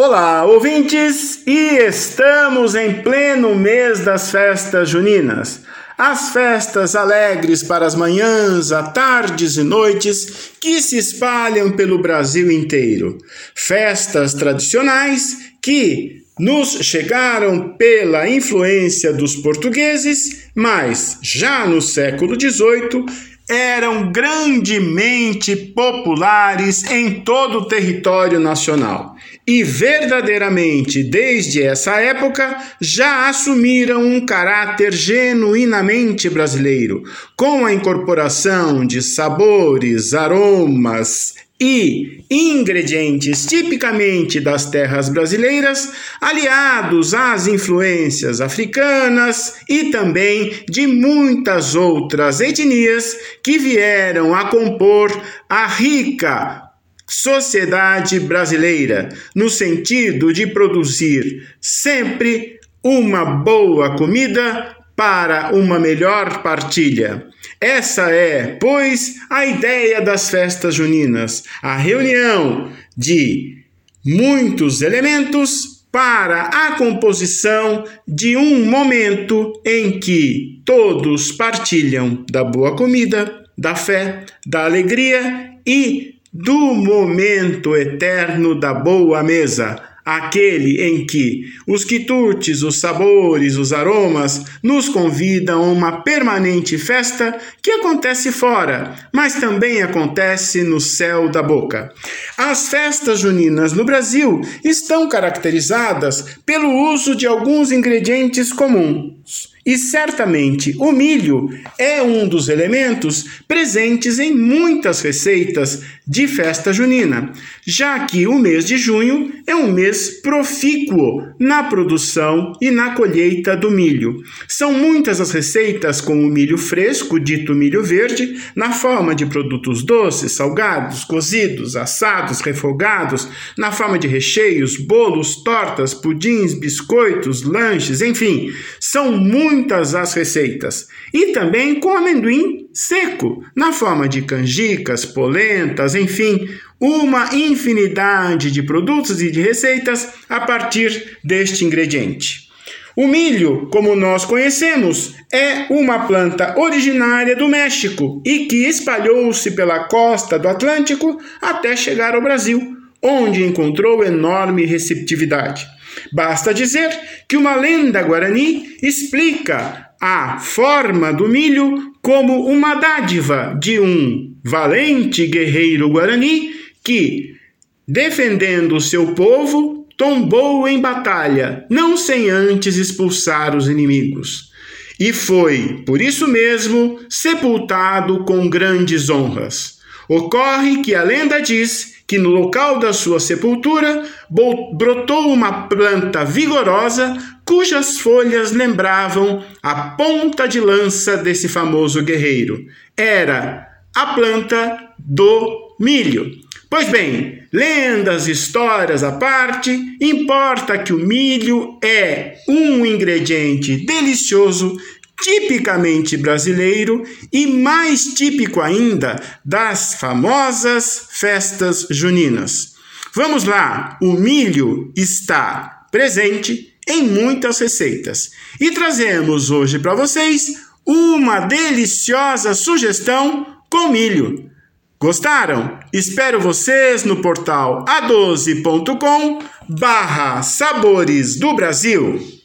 Olá, ouvintes! E estamos em pleno mês das festas juninas. As festas alegres para as manhãs, a tardes e noites que se espalham pelo Brasil inteiro. Festas tradicionais que nos chegaram pela influência dos portugueses, mas já no século XVIII eram grandemente populares em todo o território nacional. E verdadeiramente desde essa época já assumiram um caráter genuinamente brasileiro, com a incorporação de sabores, aromas e ingredientes tipicamente das terras brasileiras, aliados às influências africanas e também de muitas outras etnias que vieram a compor a rica sociedade brasileira, no sentido de produzir sempre uma boa comida para uma melhor partilha. Essa é, pois, a ideia das festas juninas, a reunião de muitos elementos para a composição de um momento em que todos partilham da boa comida, da fé, da alegria e do momento eterno da boa mesa, aquele em que os quitutes, os sabores, os aromas nos convidam a uma permanente festa que acontece fora, mas também acontece no céu da boca. As festas juninas no Brasil estão caracterizadas pelo uso de alguns ingredientes comuns e certamente o milho é um dos elementos presentes em muitas receitas de festa junina, já que o mês de junho é um mês profícuo na produção e na colheita do milho. São muitas as receitas com o milho fresco, dito milho verde, na forma de produtos doces, salgados, cozidos, assados, refogados, na forma de recheios, bolos, tortas, pudins, biscoitos, lanches, enfim, são muitas muitas as receitas, e também com amendoim seco, na forma de canjicas, polentas, enfim, uma infinidade de produtos e de receitas a partir deste ingrediente. O milho, como nós conhecemos, é uma planta originária do México e que espalhou-se pela costa do Atlântico até chegar ao Brasil, onde encontrou enorme receptividade. Basta dizer que uma lenda guarani explica a forma do milho como uma dádiva de um valente guerreiro guarani que, defendendo seu povo, tombou em batalha, não sem antes expulsar os inimigos. E foi, por isso mesmo, sepultado com grandes honras. Ocorre que a lenda diz que no local da sua sepultura brotou uma planta vigorosa cujas folhas lembravam a ponta de lança desse famoso guerreiro. Era a planta do milho. Pois bem, lendas, histórias à parte, importa que o milho é um ingrediente delicioso tipicamente brasileiro e mais típico ainda das famosas festas juninas. Vamos lá, o milho está presente em muitas receitas e trazemos hoje para vocês uma deliciosa sugestão com milho. Gostaram? Espero vocês no portal a12.com barra Sabores do Brasil.